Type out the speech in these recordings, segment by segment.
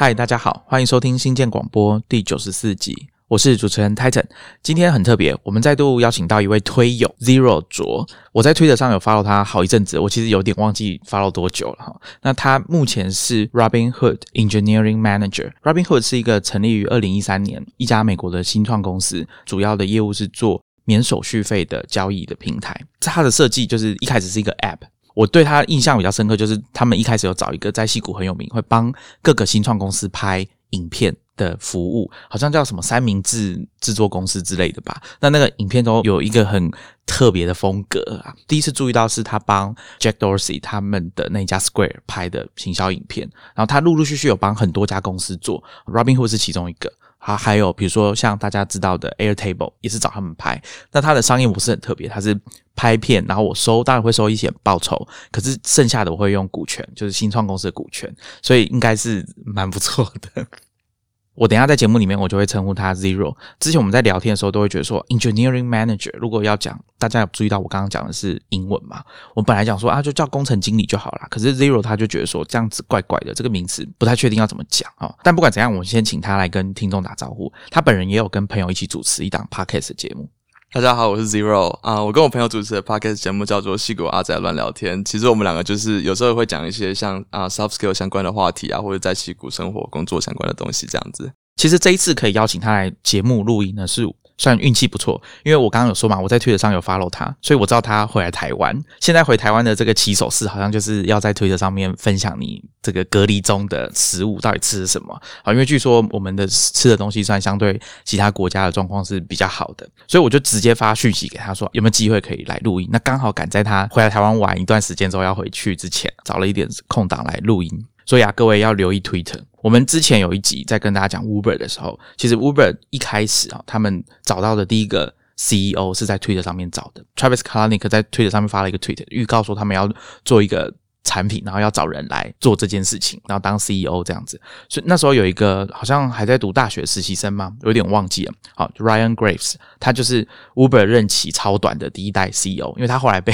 嗨，大家好，欢迎收听新建广播第九十四集，我是主持人 Titan。今天很特别，我们再度邀请到一位推友 Zero 卓。我在推特上有 follow 他好一阵子，我其实有点忘记 follow 多久了哈。那他目前是 Robinhood Engineering Manager。Robinhood 是一个成立于二零一三年一家美国的新创公司，主要的业务是做免手续费的交易的平台。它的设计就是一开始是一个 app。我对他印象比较深刻，就是他们一开始有找一个在戏谷很有名，会帮各个新创公司拍影片的服务，好像叫什么三明治制作公司之类的吧。那那个影片都有一个很特别的风格啊。第一次注意到是他帮 Jack Dorsey 他们的那家 Square 拍的行销影片，然后他陆陆续续有帮很多家公司做，Robinhood 是其中一个。啊，还有比如说像大家知道的 Airtable 也是找他们拍，那它的商业模式很特别，它是拍片，然后我收当然会收一些报酬，可是剩下的我会用股权，就是新创公司的股权，所以应该是蛮不错的。我等下在节目里面，我就会称呼他 Zero。之前我们在聊天的时候，都会觉得说 Engineering Manager。如果要讲，大家有注意到我刚刚讲的是英文嘛？我本来讲说啊，就叫工程经理就好啦。可是 Zero 他就觉得说这样子怪怪的，这个名词不太确定要怎么讲啊。但不管怎样，我先请他来跟听众打招呼。他本人也有跟朋友一起主持一档 Podcast 节目。大家好，我是 Zero 啊，我跟我朋友主持的 podcast 节目叫做《戏骨阿仔乱聊天》。其实我们两个就是有时候会讲一些像啊 soft skill 相关的话题啊，或者在戏骨生活工作相关的东西这样子。其实这一次可以邀请他来节目录音呢，是。算运气不错，因为我刚刚有说嘛，我在推特上有 follow 他，所以我知道他回来台湾。现在回台湾的这个起手式，好像就是要在推特上面分享你这个隔离中的食物到底吃什么啊？因为据说我们的吃的东西算相对其他国家的状况是比较好的，所以我就直接发讯息给他说有没有机会可以来录音。那刚好赶在他回来台湾玩一段时间之后要回去之前，找了一点空档来录音。所以啊，各位要留意推特。我们之前有一集在跟大家讲 Uber 的时候，其实 Uber 一开始啊，他们找到的第一个 CEO 是在 Twitter 上面找的。Travis Kalanick 在 Twitter 上面发了一个 Tweet，预告说他们要做一个产品，然后要找人来做这件事情，然后当 CEO 这样子。所以那时候有一个好像还在读大学实习生吗？有点忘记了。好，Ryan Graves，他就是 Uber 任期超短的第一代 CEO，因为他后来被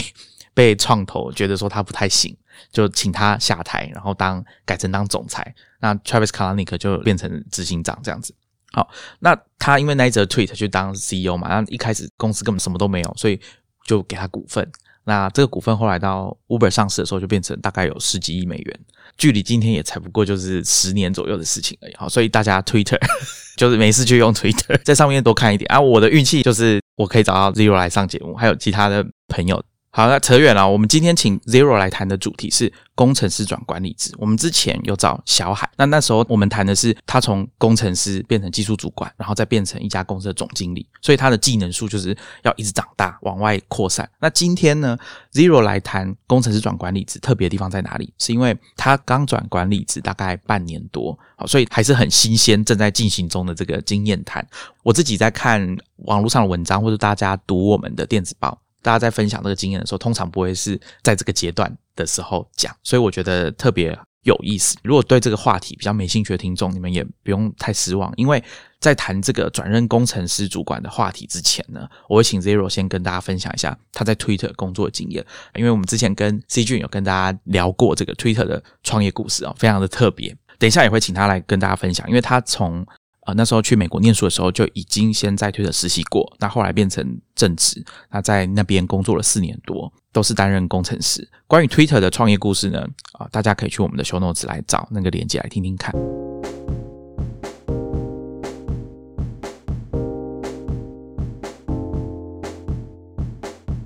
被创投觉得说他不太行。就请他下台，然后当改成当总裁。那 Travis Kalanick 就变成执行长这样子。好，那他因为那一则 tweet 去当 CEO 嘛，然后一开始公司根本什么都没有，所以就给他股份。那这个股份后来到 Uber 上市的时候，就变成大概有十几亿美元，距离今天也才不过就是十年左右的事情而已。好，所以大家 Twitter 就是没事就用 Twitter，在上面多看一点啊。我的运气就是我可以找到 Zero 来上节目，还有其他的朋友。好，那扯远了。我们今天请 Zero 来谈的主题是工程师转管理职。我们之前有找小海，那那时候我们谈的是他从工程师变成技术主管，然后再变成一家公司的总经理，所以他的技能数就是要一直长大，往外扩散。那今天呢，Zero 来谈工程师转管理职，特别的地方在哪里？是因为他刚转管理职大概半年多，好，所以还是很新鲜，正在进行中的这个经验谈。我自己在看网络上的文章，或者大家读我们的电子报。大家在分享这个经验的时候，通常不会是在这个阶段的时候讲，所以我觉得特别有意思。如果对这个话题比较没兴趣的听众，你们也不用太失望，因为在谈这个转任工程师主管的话题之前呢，我会请 Zero 先跟大家分享一下他在 Twitter 工作的经验，因为我们之前跟 C 俊有跟大家聊过这个 Twitter 的创业故事啊，非常的特别。等一下也会请他来跟大家分享，因为他从啊，那时候去美国念书的时候，就已经先在推特实习过。那后来变成正职，那在那边工作了四年多，都是担任工程师。关于 Twitter 的创业故事呢，啊，大家可以去我们的 Show Notes 来找那个链接来听听看。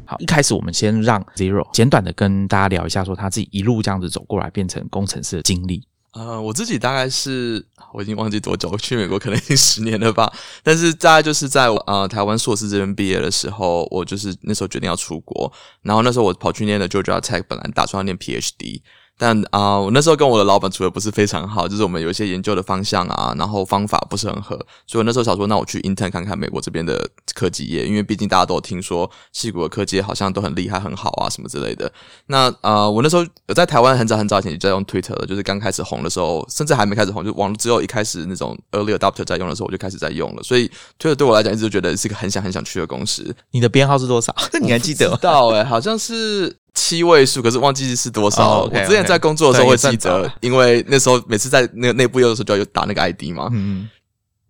好，一开始我们先让 Zero 简短的跟大家聊一下，说他自己一路这样子走过来变成工程师的经历。呃，我自己大概是我已经忘记多久去美国，可能已经十年了吧。但是大概就是在呃台湾硕士这边毕业的时候，我就是那时候决定要出国，然后那时候我跑去念的 Georgia Tech，本来打算要念 PhD。但啊，我那时候跟我的老板处的不是非常好，就是我们有一些研究的方向啊，然后方法不是很合，所以我那时候想说，那我去 intern 看看美国这边的科技业，因为毕竟大家都听说戏谷的科技好像都很厉害、很好啊，什么之类的。那啊，我那时候有在台湾很早很早以前就在用 Twitter 了，就是刚开始红的时候，甚至还没开始红，就网络只有一开始那种 early adopter 在用的时候，我就开始在用了。所以 Twitter 对我来讲，一直都觉得是一个很想很想去的公司。你的编号是多少？你还记得？到哎，好像是七位数，可是忘记是多少。我之前在工作的时候会记得，因为那时候每次在那个内部用的时候就要有打那个 ID 嘛。嗯，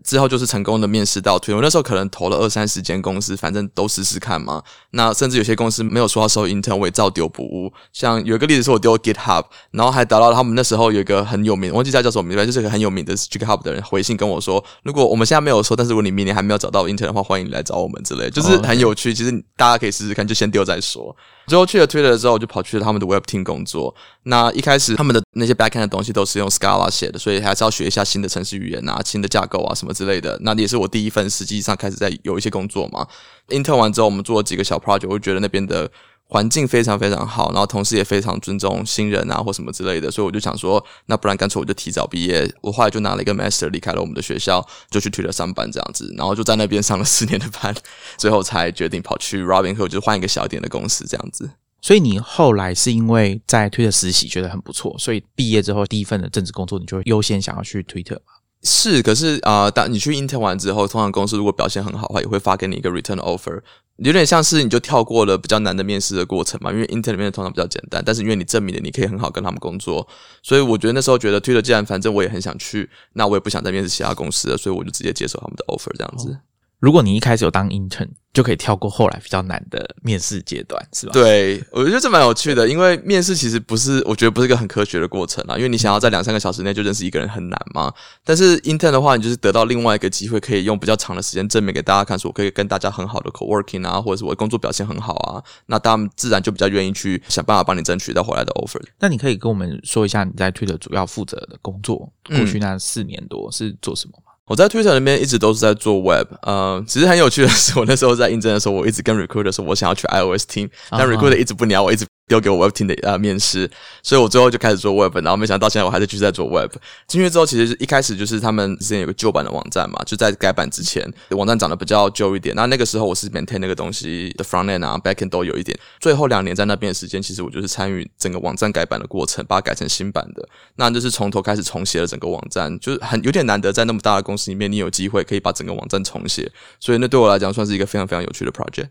之后就是成功的面试到推，我那时候可能投了二三十间公司，反正都试试看嘛。那甚至有些公司没有说要收 intern，我也照丢不误。像有一个例子是我丢 GitHub，然后还达到他们那时候有一个很有名，忘记叫叫什么名字，就是一个很有名的 GitHub 的人回信跟我说，如果我们现在没有收，但是如果你明年还没有找到 intern 的话，欢迎你来找我们之类，就是很有趣。其实大家可以试试看，就先丢再说。之后去了 Twitter 之后，我就跑去了他们的 Web Team 工作。那一开始他们的那些 Backend 的东西都是用 Scala 写的，所以还是要学一下新的程式语言啊、新的架构啊什么之类的。那也是我第一份实际上开始在有一些工作嘛。Intern 完之后，我们做了几个小 project，我就觉得那边的环境非常非常好，然后同事也非常尊重新人啊或什么之类的，所以我就想说，那不然干脆我就提早毕业。我后来就拿了一个 Master 离开了我们的学校，就去 Twitter 上班这样子，然后就在那边上了四年的班，最后才决定跑去 Robinhood，就换一个小点的公司这样子。所以你后来是因为在推特实习觉得很不错，所以毕业之后第一份的正职工作，你就优先想要去推特嘛？是，可是啊、当你去 intern 完之后，通常公司如果表现很好的话，也会发给你一个 return offer，有点像是你就跳过了比较难的面试的过程嘛。因为 intern 里面通常比较简单，但是因为你证明了你可以很好跟他们工作，所以我觉得那时候觉得 Twitter，，既然反正我也很想去，那我也不想再面试其他公司了，所以我就直接接受他们的 offer 这样子。如果你一开始有当 intern，就可以跳过后来比较难的面试阶段，是吧？，对，我觉得这蛮有趣的，因为面试其实不是，我觉得不是一个很科学的过程啊，因为你想要在两三个小时内就认识一个人很难嘛。但是 intern 的话，你就是得到另外一个机会，可以用比较长的时间证明给大家看，说我可以跟大家很好的 co-working 啊，或者是我的工作表现很好啊，那他们自然就比较愿意去想办法帮你争取到回来的 offer。那你可以跟我们说一下你在推特主要负责的工作，嗯过去那四年多是做什么吗？我在 Twitter 那边一直都是在做 Web，呃，其实很有趣的是，我那时候在应征的时候，我一直跟 recruiter 说我想要去 iOS team，但啊 recruiter 一直不鸟我，一直丢给我 Web team 的呃面试，所以我最后就开始做 Web，然后没想到现在我还是继续在做 Web。进去之后，其实一开始就是他们之前有个旧版的网站嘛，就在改版之前，网站长得比较旧一点。那那个时候我是 maintain 那个东西的 front end 啊，back end 都有一点。最后两年在那边的时间，其实我就是参与整个网站改版的过程，把它改成新版的。那就是从头开始重写了整个网站，就是很有点难得，在那么大的公司里面，你有机会可以把整个网站重写，所以那对我来讲算是一个非常非常有趣的 project。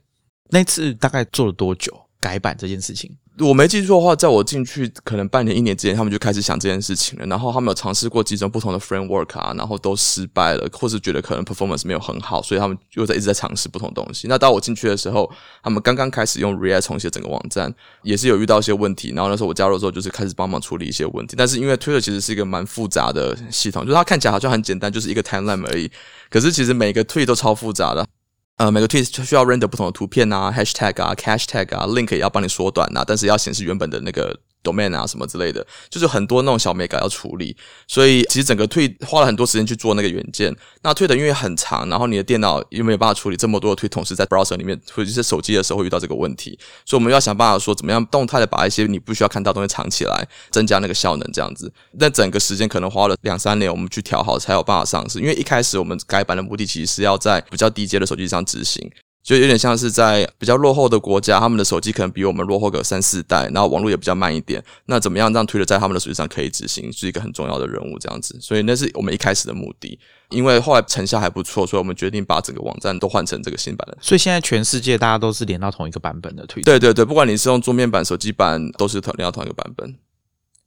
那次大概做了多久改版这件事情？我没记错的话，在我进去可能半年一年之前，他们就开始想这件事情了。然后他们有尝试过几种不同的 framework 啊，然后都失败了，或是觉得可能 performance 没有很好，所以他们又在一直在尝试不同东西。那当我进去的时候，他们刚刚开始用 React 重写整个网站，也是有遇到一些问题。然后那时候我加入之后，就是开始帮忙处理一些问题。但是因为 Twitter 其实是一个蛮复杂的系统，就是它看起来好像很简单，就是一个 timeline 而已。可是其实每个 tweet 都超复杂的。呃，每个 tweet 需要 render 不同的图片啊，hashtag 啊 cashtag 啊，link 也要帮你缩短呐，但是要显示原本的那个 domain 啊什么之类的，就是很多那种小美感要处理。所以其实整个推花了很多时间去做那个元件。那 tweet 因为很长，然后你的电脑又没有办法处理这么多的推同时在 browser 里面或者是手机的时候会遇到这个问题，所以我们要想办法说怎么样动态的把一些你不需要看到的东西藏起来，增加那个效能这样子。那整个时间可能花了两三年，我们去调好才有办法上市。因为一开始我们改版的目的其实是要在比较低阶的手机上执行。就有点像是在比较落后的国家，他们的手机可能比我们落后个三四代，然后网络也比较慢一点。那怎么样让推特在他们的手机上可以执行，是一个很重要的任务，这样子。所以那是我们一开始的目的。因为后来成效还不错，所以我们决定把整个网站都换成这个新版的。所以现在全世界大家都是连到同一个版本的推特。对对对，不管你是用桌面版、手机版，都是同连到同一个版本。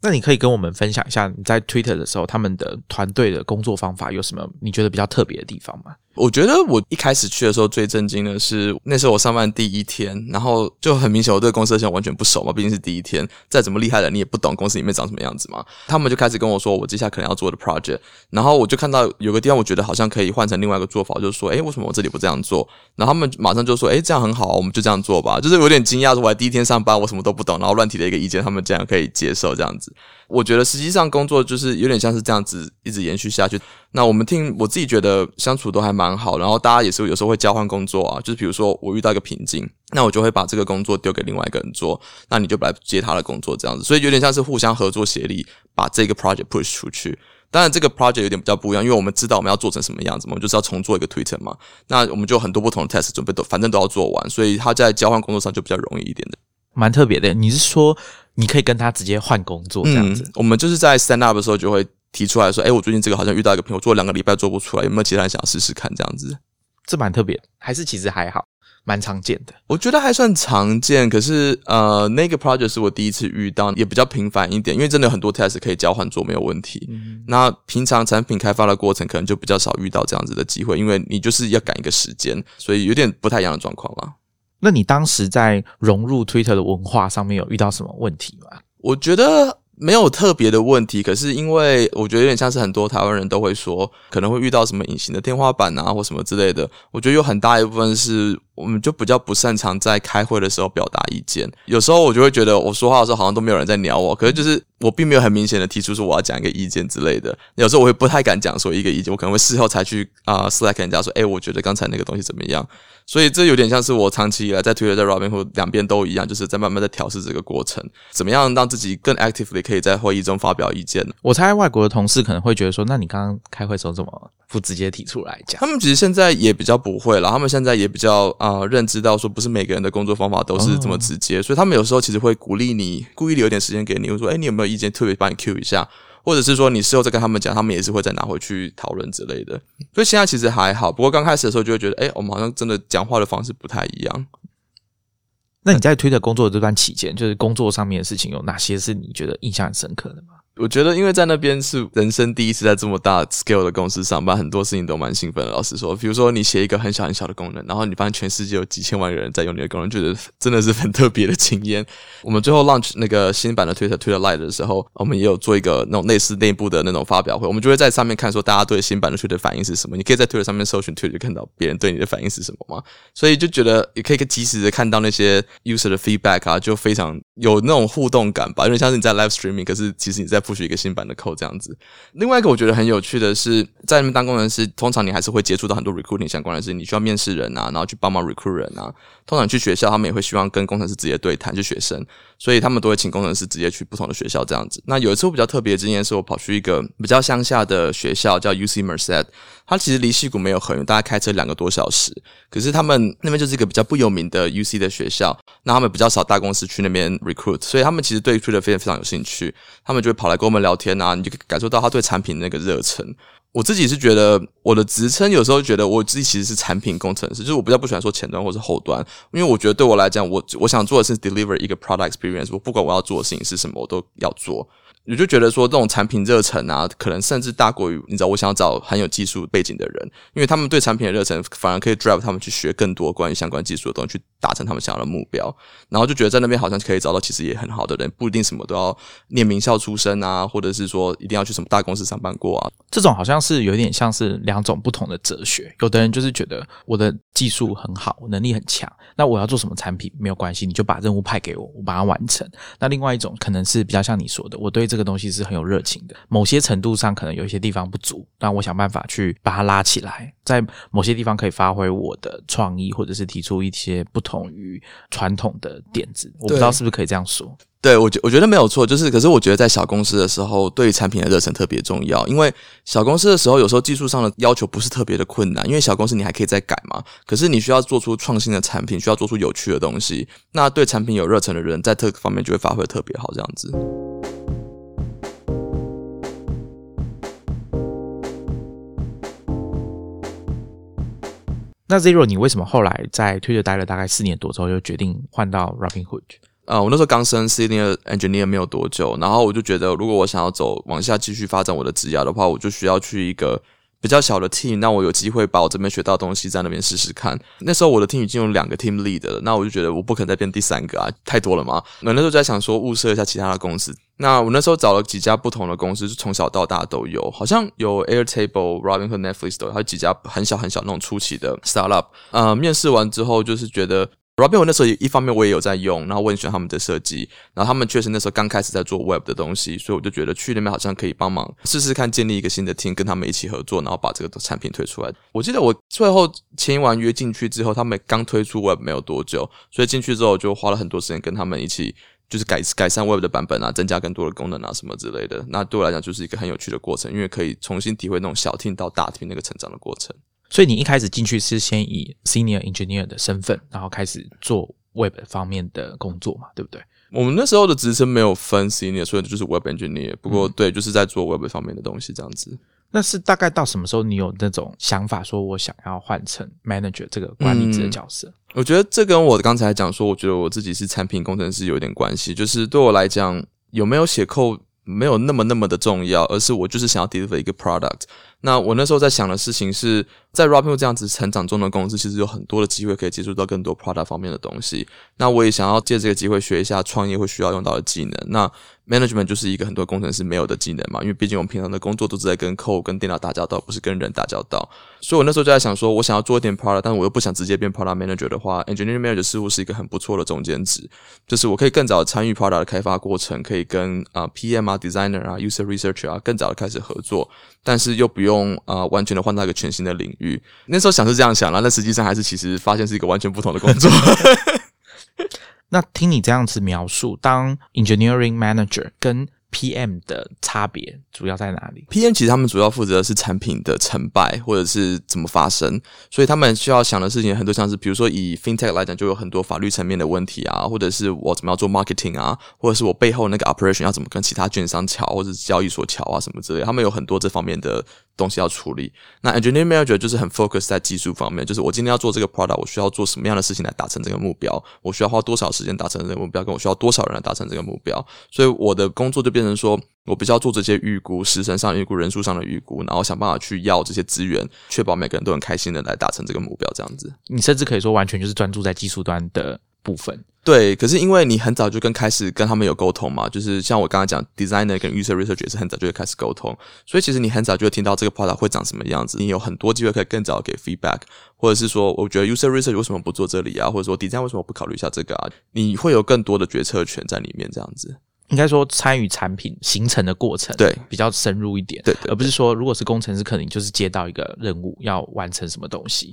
那你可以跟我们分享一下你在 Twitter 的时候，他们的团队的工作方法有什么你觉得比较特别的地方吗？我觉得我一开始去的时候最震惊的是，那时候我上班第一天，然后就很明显我对公司的现在完全不熟嘛，毕竟是第一天，再怎么厉害的你也不懂公司里面长什么样子嘛。他们就开始跟我说我接下来可能要做的 project，然后我就看到有个地方我觉得好像可以换成另外一个做法，就是说，诶，为什么我这里不这样做？然后他们马上就说，诶，这样很好，我们就这样做吧。就是有点惊讶，说我还第一天上班，我什么都不懂，然后乱提了一个意见，他们这样可以接受这样子。我觉得实际上工作就是有点像是这样子一直延续下去。那我们听我自己觉得相处都还蛮好，然后大家也是有时候会交换工作啊，就是比如说我遇到一个瓶颈，那我就会把这个工作丢给另外一个人做，那你就来接他的工作这样子，所以有点像是互相合作协力，把这个 project push 出去。当然，这个 project 有点比较不一样，因为我们知道我们要做成什么样子嘛，我们就是要重做一个 Twitter 嘛。那我们就很多不同的 test 准备都，反正都要做完，所以他在交换工作上就比较容易一点的。蛮特别的。你是说你可以跟他直接换工作这样子？嗯，我们就是在 stand up 的时候就会提出来说，哎、我最近这个好像遇到一个朋友做了两个礼拜做不出来，有没有其他人想要试试看这样子？这蛮特别，还是其实还好。蛮常见的。我觉得还算常见，可是呃，那个 project 是我第一次遇到，也比较频繁一点，因为真的有很多 test 可以交换做，没有问题。那平常产品开发的过程可能就比较少遇到这样子的机会，因为你就是要赶一个时间，所以有点不太一样的状况啦。那你当时在融入 Twitter 的文化上面有遇到什么问题吗？我觉得。没有特别的问题，可是因为我觉得有点像是很多台湾人都会说，可能会遇到什么隐形的天花板啊，或什么之类的。我觉得有很大一部分是。我们就比较不擅长在开会的时候表达意见，有时候我就会觉得我说话的时候好像都没有人在鸟我，可是就是我并没有很明显的提出说我要讲一个意见之类的。有时候我会不太敢讲说一个意见，我可能会事后才去啊，Slack 人家说，哎，我觉得刚才那个东西怎么样？所以这有点像是我长期以来在 Twitter 在 Robinhood 两边都一样，就是在慢慢的调试这个过程，怎么样让自己更 actively 可以在会议中发表意见。我猜外国的同事可能会觉得说，那你刚刚开会时候怎么不直接提出来讲？他们其实现在也比较不会了，他们现在也比较啊认知到说。不是每个人的工作方法都是这么直接，所以他们有时候其实会鼓励你，故意留点时间给你，会说：“哎，你有没有意见？特别帮你 Q 一下，或者是说你事后再跟他们讲，他们也是会再拿回去讨论之类的。”所以现在其实还好，不过刚开始的时候就会觉得：“哎，我们好像真的讲话的方式不太一样。”那你在推的工作的这段期间，就是工作上面的事情有哪些是你觉得印象很深刻的吗？我觉得，因为在那边是人生第一次在这么大 scale 的公司上班，很多事情都蛮兴奋的。老实说，比如说你写一个很小很小的功能，然后你发现全世界有几千万个人在用你的功能，觉得真的是很特别的经验。我们最后 launch 那个新版的 Twitter Twitter Lite 的时候，我们也有做一个那种类似内部的那种发表会，我们就会在上面看说大家对新版的 Twitter 反应是什么。你可以在 Twitter 上面搜寻 Twitter，就看到别人对你的反应是什么嘛。所以就觉得也可以及时的看到那些 user 的 feedback 啊，就非常有那种互动感吧。因为像是你在 live streaming，可是其实你在或许一个新版的 code。这样子，另外一个我觉得很有趣的是，在那边当工程师，通常你还是会接触到很多 recruiting 相关的事情，你需要面试人啊，然后去帮忙 recruit 人啊。通常去学校，他们也会希望跟工程师直接对谈，就学生，所以他们都会请工程师直接去不同的学校这样子。那有一次我比较特别的经验是，我跑去一个比较乡下的学校，叫 UC Merced，它其实离溪谷没有很远，大概开车两个多小时。可是他们那边就是一个比较不有名的 UC 的学校，那他们比较少大公司去那边 recruit，所以他们其实对 recruit 非常非常有兴趣，他们就会跑来跟我们聊天啊，你就感受到他对产品那个热忱。我自己是觉得，我的职称有时候觉得我自己其实是产品工程师，就是我比较不喜欢说前端或是后端，因为我觉得对我来讲，我我想做的是 deliver 一个 product experience，我不管我要做的事情是什么，我都要做。我就觉得说，这种产品热忱啊，可能甚至大过于你知道，我想找很有技术背景的人，因为他们对产品的热忱，反而可以 drive 他们去学更多关于相关技术的东西，达成他们想要的目标。然后就觉得在那边好像可以找到其实也很好的人，不一定什么都要念名校出身啊，或者是说一定要去什么大公司上班过啊。这种好像是有点像是两种不同的哲学。有的人就是觉得我的技术很好，能力很强，那我要做什么产品没有关系，你就把任务派给我，我把它完成。那另外一种可能是比较像你说的，我对这个东西是很有热情的，某些程度上可能有一些地方不足，但我想办法去把它拉起来，在某些地方可以发挥我的创意，或者是提出一些不同于传统的点子。我不知道是不是可以这样说。对我觉我觉得没有错，就是可是我觉得在小公司的时候，对于产品的热忱特别重要，因为小公司的时候有时候技术上的要求不是特别的困难，因为小公司你还可以再改嘛。可是你需要做出创新的产品，需要做出有趣的东西，那对产品有热忱的人在这方面就会发挥特别好，这样子。那 Zero，你为什么后来在 Twitter 待了大概四年多之后，又决定换到 Rocking Hood 呃，我那时候刚升 Senior Engineer 没有多久，然后我就觉得，如果我想要走往下继续发展我的职业的话，我就需要去一个比较小的 team，那我有机会把我这边学到东西在那边试试看。那时候我的 team 已经有两个 team lead 了，那我就觉得我不可能再变第三个啊，太多了嘛。那那时候在想说物色一下其他的公司。那我那时候找了几家不同的公司，就从小到大都有，好像有 Airtable、Robinhood、Netflix 都有，还有几家很小很小那种初期的 startup。呃，面试完之后就是觉得。Robin，我那时候一方面我也有在用，然后我很喜欢他们的设计，然后他们确实那时候刚开始在做 Web 的东西，所以我就觉得去那边好像可以帮忙试试看，建立一个新的 team，跟他们一起合作，然后把这个产品推出来。我记得我最后签完约进去之后，他们刚推出 Web 没有多久，所以进去之后就花了很多时间跟他们一起，就是改改善 Web 的版本啊，增加更多的功能啊什么之类的。那对我来讲就是一个很有趣的过程，因为可以重新体会那种小听到大听那个成长的过程。所以你一开始进去是先以 Senior Engineer 的身份，然后开始做。Web 方面的工作嘛，对不对？我们那时候的职称没有分 Senior，所以就是 Web Engineer。不过，对，就是在做 Web 方面的东西这样子。那是大概到什么时候你有那种想法，说我想要换成 manager 这个管理者的角色？我觉得这跟我刚才讲说，我觉得我自己是产品工程师有点关系。就是对我来讲，有没有写扣没有那么那么的重要，而是我就是想要 deliver 一个 product。那我那时候在想的事情是在 Robin 这样子成长中的公司，其实有很多的机会可以接触到更多 product 方面的东西。那我也想要借这个机会学一下创业会需要用到的技能。那 management 就是一个很多工程师没有的技能嘛，因为毕竟我们平常的工作都是在跟 code、跟电脑打交道，不是跟人打交道。所以我那时候就在想说，我想要做一点 product，但我又不想直接变 product manager 的话，engineering manager 似乎是一个很不错的中间值，就是我可以更早参与 product 的开发过程，可以跟啊 PM 啊 designer 啊 user researcher 啊更早的开始合作，但是又不用啊完全的换到一个全新的领域。那时候想是这样想了，但实际上还是其实发现是一个完全不同的工作。那听你这样子描述，当 engineering manager 跟 PM 的差别主要在哪里？PM 其实他们主要负责的是产品的成败或者是怎么发生，所以他们需要想的事情很多，像是比如说以 FinTech 来讲，就有很多法律层面的问题啊，或者是我怎么样做 marketing 啊，或者是我背后那个 operation 要怎么跟其他券商桥或者是交易所桥啊什么之类，他们有很多这方面的。东西要处理，那 engineer manager 就是很 focus 在技术方面，就是我今天要做这个 product，我需要做什么样的事情来达成这个目标？我需要花多少时间达成这个目标？跟我需要多少人来达成这个目标？所以我的工作就变成说，我必须要做这些预估，时程上预估，人数上的预估，然后想办法去要这些资源，确保每个人都很开心的来达成这个目标。这样子，你甚至可以说完全就是专注在技术端的部分。对，可是因为你很早就跟开始跟他们有沟通嘛，就是像我刚刚讲，designer 跟 user research 也是很早就会开始沟通，所以其实你很早就会听到这个 product 会长什么样子，你有很多机会可以更早给 feedback，或者是说，我觉得 user research 为什么不做这里啊，或者说 design 为什么不考虑一下这个啊，你会有更多的决策权在里面，这样子。应该说参与产品形成的过程，对，比较深入一点，对，而不是说如果是工程师，可能就是接到一个任务要完成什么东西。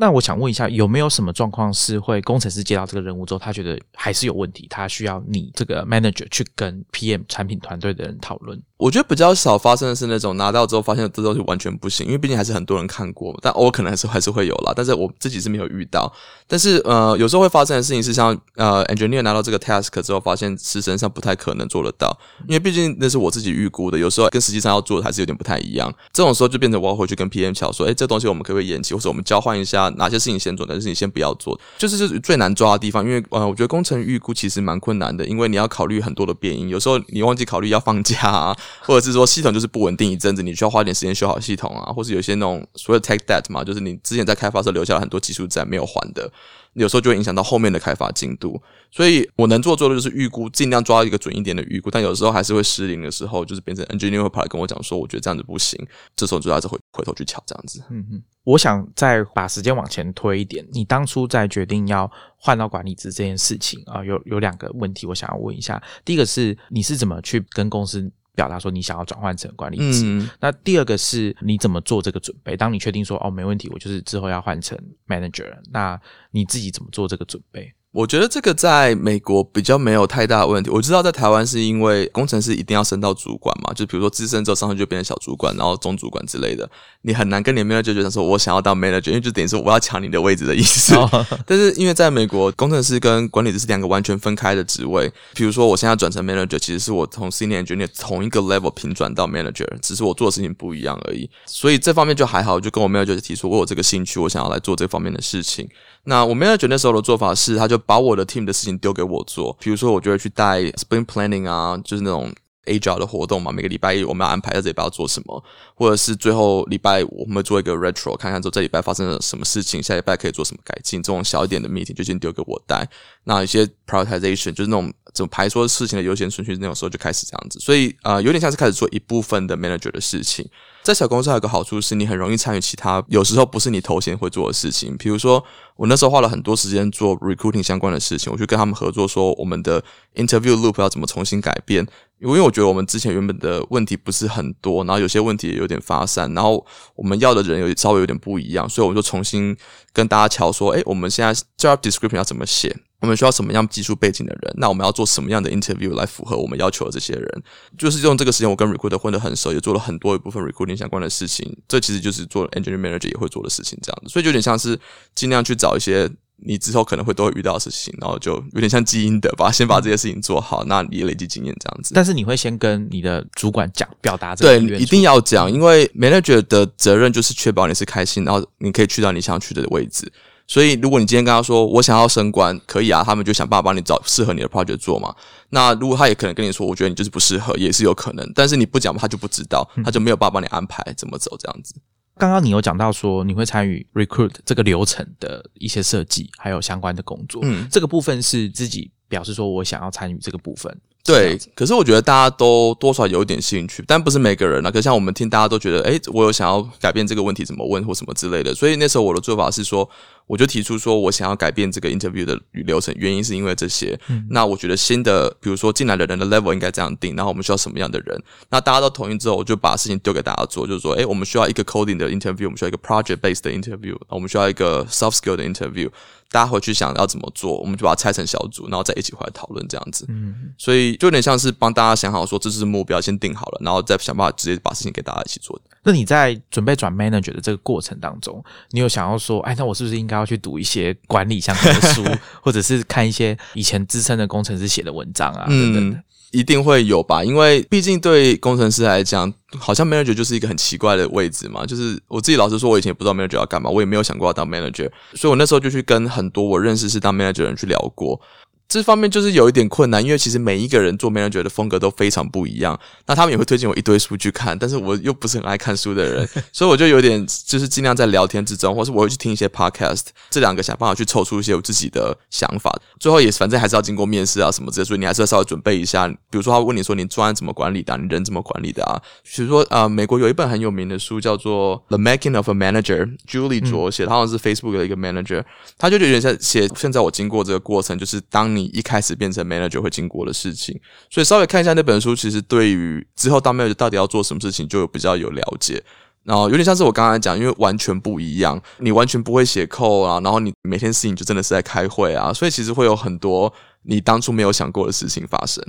那我想问一下，有没有什么状况是会工程师接到这个任务之后，他觉得还是有问题，他需要你这个 manager 去跟 PM 产品团队的人讨论？我觉得比较少发生的是那种拿到之后发现这东西完全不行，因为毕竟还是很多人看过，但偶尔可能还是还是会有啦。但是我自己是没有遇到。但是呃，有时候会发生的事情是像呃，engineer 拿到这个 task 之后，发现时程上不太可能做得到，因为毕竟那是我自己预估的，有时候跟实际上要做的还是有点不太一样。这种时候就变成我要回去跟 PM 巧说，哎，这东西我们可不可以延期，或者我们交换一下哪些事情先做，哪些事情先不要做，就是就是最难抓的地方。因为呃，我觉得工程预估其实蛮困难的，因为你要考虑很多的变因，有时候你忘记考虑要放假啊，或者是说系统。就是不稳定一阵子，你需要花点时间修好系统啊，或是有些那种所谓 take debt 嘛，就是你之前在开发时候留下了很多技术债没有还的，有时候就会影响到后面的开发进度。所以我能做做的就是预估，尽量抓一个准一点的预估，但有时候还是会失灵的时候，就是变成 engineer 会跑来跟我讲说，我觉得这样子不行，这时候就要再回回头去瞧这样子。嗯嗯，我想再把时间往前推一点，你当初在决定要换到管理职这件事情啊，有有两个问题我想要问一下，第一个是你是怎么去跟公司？表达说你想要转换成管理职，那第二个是你怎么做这个准备？当你确定说哦没问题，我就是之后要换成 manager，那你自己怎么做这个准备？我觉得这个在美国比较没有太大的问题。我知道在台湾是因为工程师一定要升到主管嘛，就比如说资深之后上去就变成小主管，然后中主管之类的，你很难跟你 manager 讲说，我想要当 manager，因为就等于说我要抢你的位置的意思。但是因为在美国，工程师跟管理只是两个完全分开的职位。比如说我现在转成 manager，其实是我从 senior engineer 同一个 level 平转到 manager，只是我做的事情不一样而已。所以这方面就还好，就跟我 manager 提出我有这个兴趣，我想要来做这方面的事情。那我 manager 那时候的做法是，他就把我的 team 的事情丢给我做，比如说我就会去带 spring planning 啊，就是那种 agile 的活动嘛，每个礼拜一我们要安排在这礼拜要做什么，或者是最后礼拜五我们做一个 retro，看看说这礼拜发生了什么事情，下礼拜可以做什么改进，这种小一点的 meeting 就先丢给我带。那一些 prioritization 就是那种怎么排说事情的优先顺序，那种时候就开始这样子，所以呃，有点像是开始做一部分的 manager 的事情。在小公司还有个好处是，你很容易参与其他有时候不是你头衔会做的事情。比如说，我那时候花了很多时间做 recruiting 相关的事情，我去跟他们合作，说我们的 interview loop 要怎么重新改变。因为我觉得我们之前原本的问题不是很多，然后有些问题也有点发散，然后我们要的人有稍微有点不一样，所以我就重新跟大家瞧说，哎，我们现在 job description 要怎么写？我们需要什么样技术背景的人？那我们要做什么样的 interview 来符合我们要求的这些人？就是用这个时间，我跟 recruiter 混得很熟，也做了很多一部分 recruiting 相关的事情。这其实就是做 engineering manager 也会做的事情，这样子。所以就有点像是尽量去找一些你之后可能会都会遇到的事情，然后就有点像基因的，把先把这些事情做好，那你累积经验这样子。但是你会先跟你的主管讲，表达这对个对，一定要讲，因为 manager 的责任就是确保你是开心，然后你可以去到你想去的位置。所以，如果你今天跟他说我想要升官，可以啊，他们就想办法帮你找适合你的 project 做嘛。那如果他也可能跟你说，我觉得你就是不适合，也是有可能。但是你不讲，他就不知道，他就没有办法帮你安排怎么走这样子。刚刚你有讲到说你会参与 recruit 这个流程的一些设计，还有相关的工作。嗯这个部分是自己表示说我想要参与这个部分。对，可是我觉得大家都多少有一点兴趣，但不是每个人啊。可是像我们听，大家都觉得，诶，我有想要改变这个问题怎么问或什么之类的。所以那时候我的做法是说，我就提出说我想要改变这个 interview 的流程，原因是因为这些。那我觉得新的，比如说进来的人的 level 应该这样定，然后我们需要什么样的人？那大家都同意之后，我就把事情丢给大家做，就是说，诶，我们需要一个 coding 的 interview，我们需要一个 project based 的 interview，我们需要一个 soft skill 的 interview。大家回去想要怎么做，我们就把它拆成小组，然后再一起回来讨论这样子。嗯，所以就有点像是帮大家想好说这是目标，先定好了，然后再想办法直接把事情给大家一起做。那你在准备转 manager 的这个过程当中，你有想要说，哎，那我是不是应该要去读一些管理相关的书，或者是看一些以前资深的工程师写的文章啊，等等的？嗯，一定会有吧，因为毕竟对工程师来讲，好像 manager 就是一个很奇怪的位置嘛。就是我自己老实说，我以前也不知道 manager 要干嘛，我也没有想过要当 manager，所以我那时候就去跟很多我认识是当 manager 的人去聊过。这方面就是有一点困难，因为其实每一个人做 manager 的风格都非常不一样。那他们也会推荐我一堆书去看，但是我又不是很爱看书的人，所以我就有点就是尽量在聊天之中，或是我会去听一些 podcast，这两个想办法去凑出一些我自己的想法。最后也反正还是要经过面试啊什么之类，所以你还是要稍微准备一下。比如说他会问你说你专案怎么管理的啊、你人怎么管理的啊？比如说啊、美国有一本很有名的书叫做《The Making of a Manager》，Julie 卓写的，他好像是 Facebook 的一个 manager，他就有点像写现在我经过这个过程，就是当你一开始变成 manager 会经过的事情。所以稍微看一下那本书，其实对于之后当 manager 到底要做什么事情，就有比较有了解。然后有点像是我刚才讲，因为完全不一样，你完全不会写扣啊，然后你每天事情就真的是在开会啊，所以其实会有很多你当初没有想过的事情发生。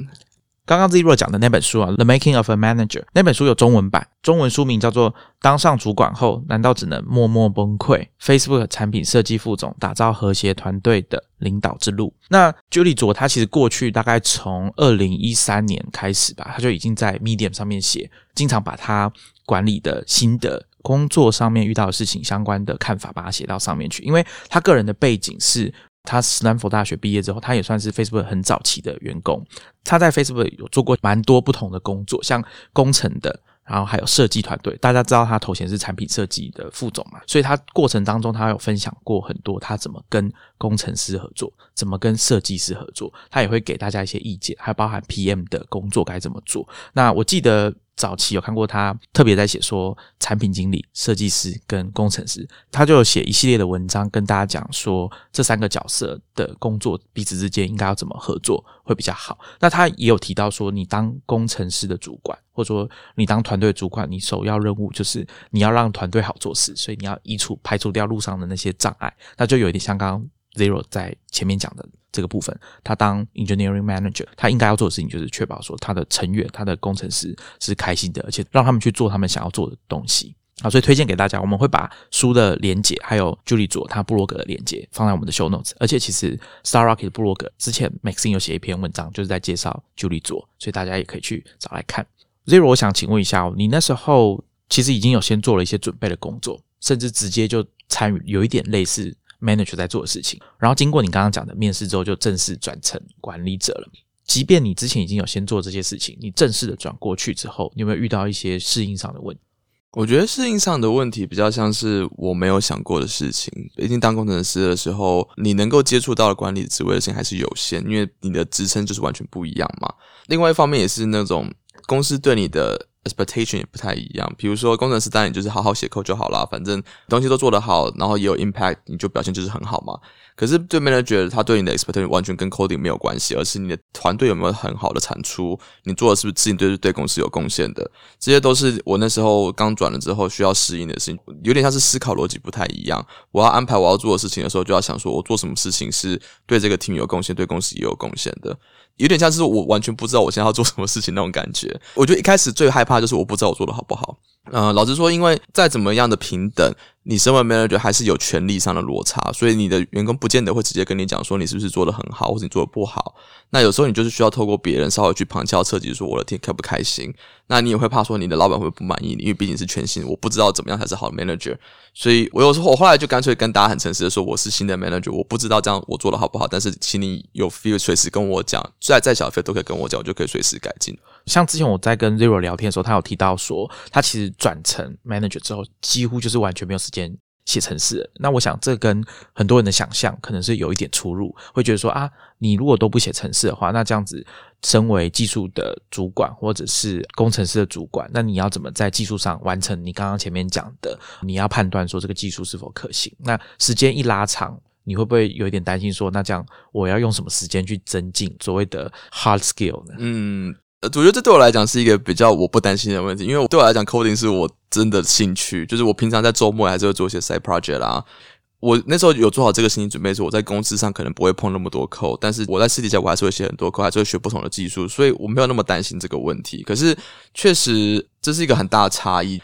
刚刚 Zero 讲的那本书啊，《The Making of a Manager》那本书有中文版，中文书名叫做《当上主管后，难道只能默默崩溃？Facebook 产品设计副总打造和谐团队的领导之路》。那 Julie 卓他其实过去大概从二零一三年开始吧，他就已经在 Medium 上面写，经常把他管理的心得。工作上面遇到的事情相关的看法，把它写到上面去。因为他个人的背景是，他斯坦福大学毕业之后，他也算是 Facebook 很早期的员工。他在 Facebook 有做过蛮多不同的工作，像工程的，然后还有设计团队。大家知道他头衔是产品设计的副总嘛，所以他过程当中他有分享过很多他怎么跟工程师合作，怎么跟设计师合作，他也会给大家一些意见，还包含 PM 的工作该怎么做。那我记得。早期有看过他特别在写说产品经理、设计师跟工程师，他就有写一系列的文章跟大家讲说这三个角色的工作彼此之间应该要怎么合作会比较好。那他也有提到说，你当工程师的主管，或者说你当团队主管，你首要任务就是你要让团队好做事，所以你要移除排除掉路上的那些障碍，那就有点像刚刚 Zero 在前面讲的。这个部分，他当 engineering manager，他应该要做的事情就是确保说他的成员、他的工程师是开心的，而且让他们去做他们想要做的东西啊。所以推荐给大家，我们会把书的连接还有 Julie 佐他部落格的连接放在我们的 show notes。而且其实 Star Rocket 的部落格之前 Maxine 有写一篇文章，就是在介绍 Julie 佐，所以大家也可以去找来看。Zero，我想请问一下哦，你那时候其实已经有先做了一些准备的工作，甚至直接就参与，有一点类似。Manager 在做的事情，然后经过你刚刚讲的面试之后，就正式转成管理者了。即便你之前已经有先做这些事情，你正式的转过去之后，你有没有遇到一些适应上的问题？我觉得适应上的问题比较像是我没有想过的事情。毕竟当工程师的时候，你能够接触到的管理职位的事情还是有限，因为你的职称就是完全不一样嘛。另外一方面也是那种公司对你的 expectation 也不太一样。比如说工程师当然就是好好写 code 就好啦，反正东西都做得好，然后也有 impact，你就表现就是很好嘛。可是对 manager 他对你的 expectation 完全跟 coding 没有关系，而是你的团队有没有很好的产出，你做的是不是自己对对公司有贡献的，这些都是我那时候刚转了之后需要适应的事情，有点像是思考逻辑不太一样。我要安排我要做的事情的时候，就要想说我做什么事情是对这个 team 有贡献，对公司也有贡献的。有点像是我完全不知道我现在要做什么事情那种感觉。我觉得一开始最害怕怕就是我不知道我做的好不好，呃，老实说，因为再怎么样的平等，你身为 manager 还是有权利上的落差，所以你的员工不见得会直接跟你讲说你是不是做的很好，或者你做的不好。那有时候你就是需要透过别人稍微去旁敲侧击，说我的天开不开心。那你也会怕说你的老板会不满意你，因为毕竟是全新，我不知道怎么样才是好 manager。所以我有时候我后来就干脆跟大家很诚实的说，我是新的 manager，我不知道这样我做的好不好，但是请你有 feel 随时跟我讲，再再小费都可以跟我讲，我就可以随时改进。像之前我在跟 Zero 聊天的时候，他有提到说，他其实转成 manager 之后，几乎就是完全没有时间写程式。那我想这跟很多人的想象可能是有一点出入，会觉得说啊，你如果都不写程式的话，那这样子，身为技术的主管或者是工程师的主管，那你要怎么在技术上完成你刚刚前面讲的？你要判断说这个技术是否可行？那时间一拉长，你会不会有一点担心说，那这样我要用什么时间去增进所谓的 hard skill 呢？嗯。呃，我觉得这对我来讲是一个比较我不担心的问题，因为对我来讲，coding 是我真的兴趣，就是我平常在周末还是会做一些 side project 啦。我那时候有做好这个心理准备，是我在公司上可能不会碰那么多扣但是我在私底下我还是会写很多扣还是会学不同的技术，所以我没有那么担心这个问题。可是确实这是一个很大的差异。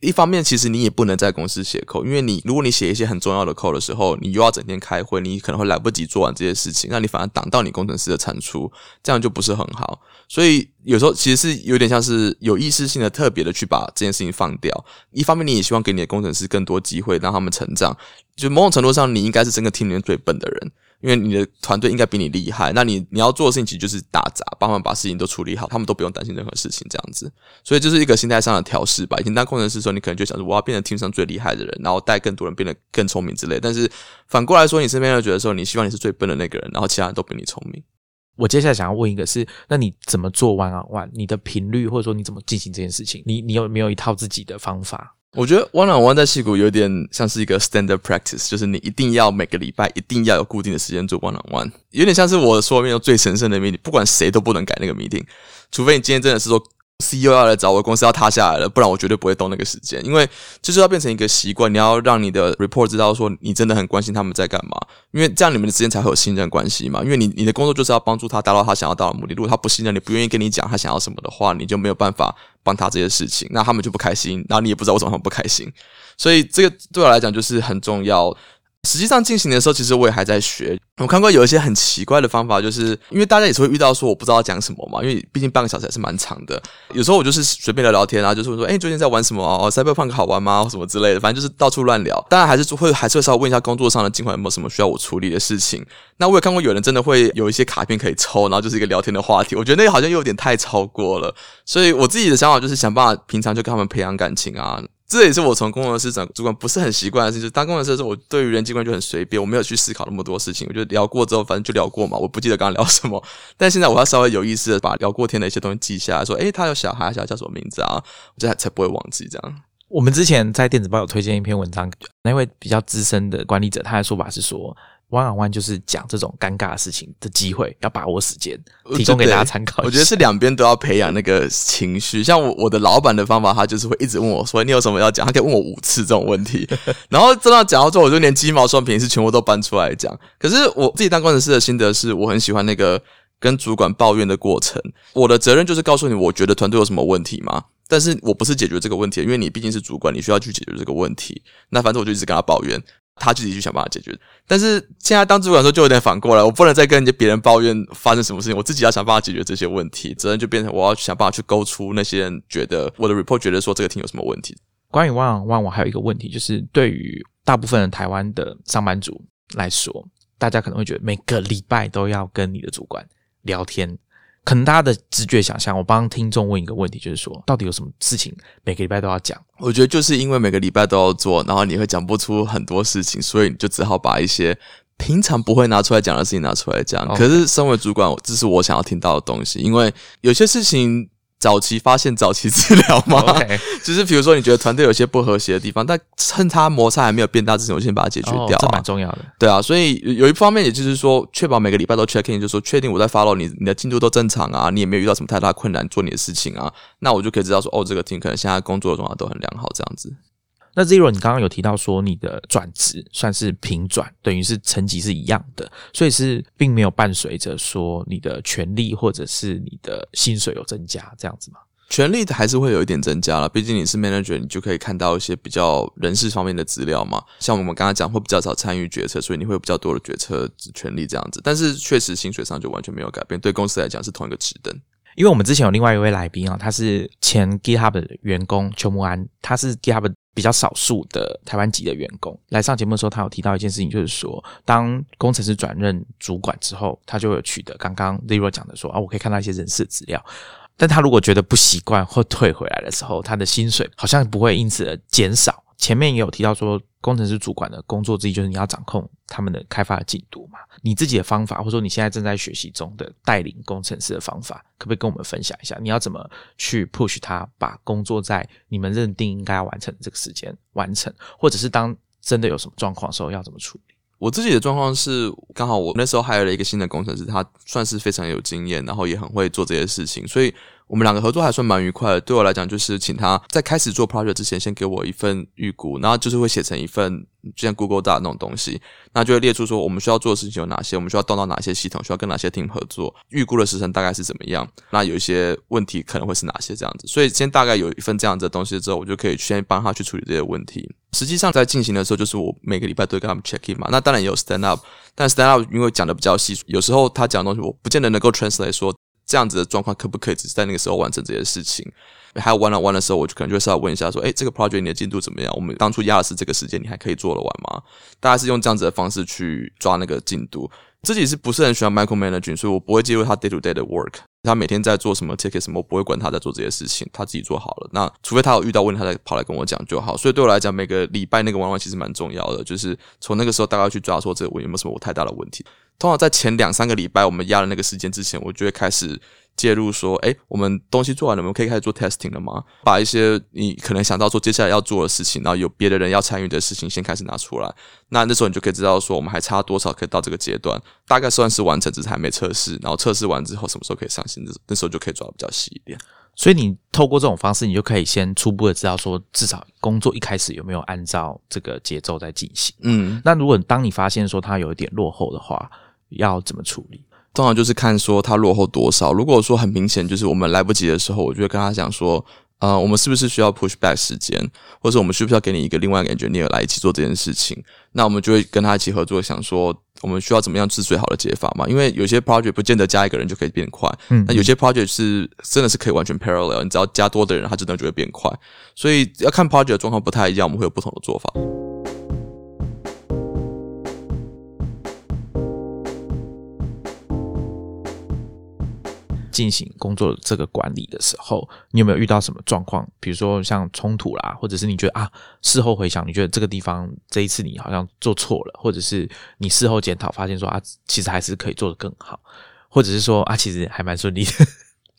一方面，其实你也不能在公司写 code，因为你如果你写一些很重要的 code 的时候，你又要整天开会，你可能会来不及做完这些事情，那你反而挡到你工程师的产出，这样就不是很好。所以有时候其实是有点像是有意识性的、特别的去把这件事情放掉。一方面，你也希望给你的工程师更多机会，让他们成长。就某种程度上，你应该是整个 team 里面最笨的人。因为你的团队应该比你厉害，那你你要做的事情其实就是打杂，帮忙把事情都处理好，他们都不用担心任何事情，这样子。所以就是一个心态上的调试吧。以前当工程师的时候，你可能就想说我要变成 team 上最厉害的人，然后带更多人变得更聪明之类。但是反过来说，你身边人觉得说，你希望你是最笨的那个人，然后其他人都比你聪明。我接下来想要问一个，是那你怎么做 one on one？你的频率或者说你怎么进行这件事情？你你有没有一套自己的方法？我觉得 one on one 在戏谷有点像是一个 standard practice，就是你一定要每个礼拜一定要有固定的时间做 one on one，有点像是我说面最神圣的 meeting，不管谁都不能改那个 meeting，除非你今天真的是说。CEO 要来找我，公司要塌下来了，不然我绝对不会动那个时间，因为 就是要变成一个习惯。你要让你的 report 知道说你真的很关心他们在干嘛，因为这样你们之间才会有信任关系嘛。因为你你的工作就是要帮助他达到他想要到的目的。如果他不信任你，不愿意跟你讲他想要什么的话，你就没有办法帮他这些事情，那他们就不开心，然后你也不知道为什么他们不开心。所以这个对我来讲就是很重要。实际上进行的时候，其实我也还在学。我看过有一些很奇怪的方法，就是因为大家也是会遇到说我不知道讲什么嘛，因为毕竟半个小时还是蛮长的。有时候我就是随便聊聊天啊，就是说，哎，最近在玩什么哦？Cyberpunk 好玩吗？什么之类的，反正就是到处乱聊。当然还是会还是会稍微问一下工作上的近况有没有什么需要我处理的事情。那我也看过有人真的会有一些卡片可以抽，然后就是一个聊天的话题。我觉得那个好像又有点太超过了。所以我自己的想法就是想办法平常就跟他们培养感情啊。这也是我从工程师转主管不是很习惯的事，就是当工程师的时候，我对于人际关系就很随便，我没有去思考那么多事情。我就聊过之后，反正就聊过嘛，我不记得刚刚聊什么。但现在我要稍微有意识的把聊过天的一些东西记下来，说，诶，他有小孩，小孩叫什么名字啊？我这才才不会忘记这样。我们之前在电子报有推荐一篇文章，那位比较资深的管理者，他的说法是说。弯啊弯就是讲这种尴尬的事情的机会，要把握时间，提供给大家参考。我觉得是两边都要培养那个情绪。像我我的老板的方法，他就是会一直问我说：“你有什么要讲？”他可以问我五次这种问题。然后真的讲到最后，我就连鸡毛蒜皮是全部都搬出来讲。可是我自己当工程师的心得是，我很喜欢那个跟主管抱怨的过程。我的责任就是告诉你，我觉得团队有什么问题吗？但是我不是解决这个问题，因为你毕竟是主管，你需要去解决这个问题。那反正我就一直跟他抱怨。他自己去想办法解决，但是现在当主管的时候就有点反过来，我不能再跟人家别人抱怨发生什么事情，我自己要想办法解决这些问题，责任就变成我要想办法去勾出那些人觉得我的 report 觉得说这个厅有什么问题。关于万万，我还有一个问题，就是对于大部分的台湾的上班族来说，大家可能会觉得每个礼拜都要跟你的主管聊天。可能大家的直觉想象，我帮听众问一个问题，就是说，到底有什么事情每个礼拜都要讲？我觉得就是因为每个礼拜都要做，然后你会讲不出很多事情，所以你就只好把一些平常不会拿出来讲的事情拿出来讲。可是身为主管，这是我想要听到的东西，因为有些事情。早期发现、早期治疗吗？就是比如说，你觉得团队有些不和谐的地方，但趁它摩擦还没有变大之前，我先把它解决掉，这蛮重要的。对啊，所以有一方面，也就是说，确保每个礼拜都 check in，就说确定我在 follow 你，你的进度都正常啊，你也没有遇到什么太大困难做你的事情啊，那我就可以知道说，哦，这个 team 可能现在工作的状况都很良好，这样子。那 Zero，你刚刚有提到说你的转职算是平转，等于是层级是一样的，所以是并没有伴随着说你的权利或者是你的薪水有增加这样子吗？权力还是会有一点增加了，毕竟你是 manager，你就可以看到一些比较人事方面的资料嘛。像我们刚刚讲，会比较少参与决策，所以你会有比较多的决策权利这样子。但是确实薪水上就完全没有改变，对公司来讲是同一个职等。因为我们之前有另外一位来宾啊，他是前 GitHub 的员工邱木安，他是 GitHub 比较少数的台湾籍的员工。来上节目的时候，他有提到一件事情，就是说，当工程师转任主管之后，他就有取得刚刚 Zero 讲的说啊，我可以看到一些人事资料。但他如果觉得不习惯或退回来的时候，他的薪水好像不会因此而减少。前面也有提到说，工程师主管的工作之一就是你要掌控他们的开发的进度嘛。你自己的方法，或者说你现在正在学习中的带领工程师的方法，可不可以跟我们分享一下？你要怎么去 push 他把工作在你们认定应该要完成的这个时间完成，或者是当真的有什么状况的时候要怎么处理？我自己的状况是，刚好我那时候还有一个新的工程师，他算是非常有经验，然后也很会做这些事情，所以我们两个合作还算蛮愉快的。对我来讲，就是请他在开始做 project 之前，先给我一份预估，然后就是会写成一份。就像 Google 大那种东西，那就会列出说我们需要做的事情有哪些，我们需要动到哪些系统，需要跟哪些 team 合作，预估的时程大概是怎么样。那有一些问题可能会是哪些这样子，所以先大概有一份这样子的东西之后，我就可以先帮他去处理这些问题。实际上在进行的时候，就是我每个礼拜都会跟他们 check in 嘛。那当然也有 stand up，但 stand up 因为讲的比较细，有时候他讲的东西我不见得能够 translate 说这样子的状况可不可以只是在那个时候完成这些事情。还有 one on one 的时候，我就可能就会稍微问一下，说，哎，这个 project 你的进度怎么样？我们当初压的是这个时间，你还可以做得完吗？大概是用这样子的方式去抓那个进度。自己是不是很喜欢 micro managing，所以我不会介入他 day to day 的 work。他每天在做什么 ticket 什么，我不会管他在做这些事情，他自己做好了。那除非他有遇到问题，他才跑来跟我讲就好。所以对我来讲，每个礼拜那个 one on one 其实蛮重要的，就是从那个时候大概去抓说这个有没有什么我太大的问题。通常在前两三个礼拜我们压的那个时间之前，我就会开始。介入说，哎，我们东西做完了，我们可以开始做 testing 了吗？把一些你可能想到说接下来要做的事情，然后有别的人要参与的事情，先开始拿出来。那那时候你就可以知道说，我们还差多少可以到这个阶段，大概算是完成，只是还没测试。然后测试完之后，什么时候可以上线？那时候就可以抓的比较细一点。所以你透过这种方式，你就可以先初步的知道说，至少工作一开始有没有按照这个节奏在进行。嗯，那如果当你发现说它有一点落后的话，要怎么处理？通常就是看说他落后多少。如果说很明显就是我们来不及的时候，我就会跟他讲说，呃，我们是不是需要 push back 时间，或者我们需不需要给你一个另外一个 engineer 来一起做这件事情？那我们就会跟他一起合作，想说我们需要怎么样是最好的解法嘛？因为有些 project 不见得加一个人就可以变快，嗯，那有些 project 是真的是可以完全 parallel，你只要加多的人，他真的就会变快。所以要看 project 状况不太一样，我们会有不同的做法。进行工作这个管理的时候，你有没有遇到什么状况？比如说像冲突啦，或者是你觉得啊，事后回想，你觉得这个地方这一次你好像做错了，或者是你事后检讨发现说啊，其实还是可以做得更好，或者是说啊，其实还蛮顺利的。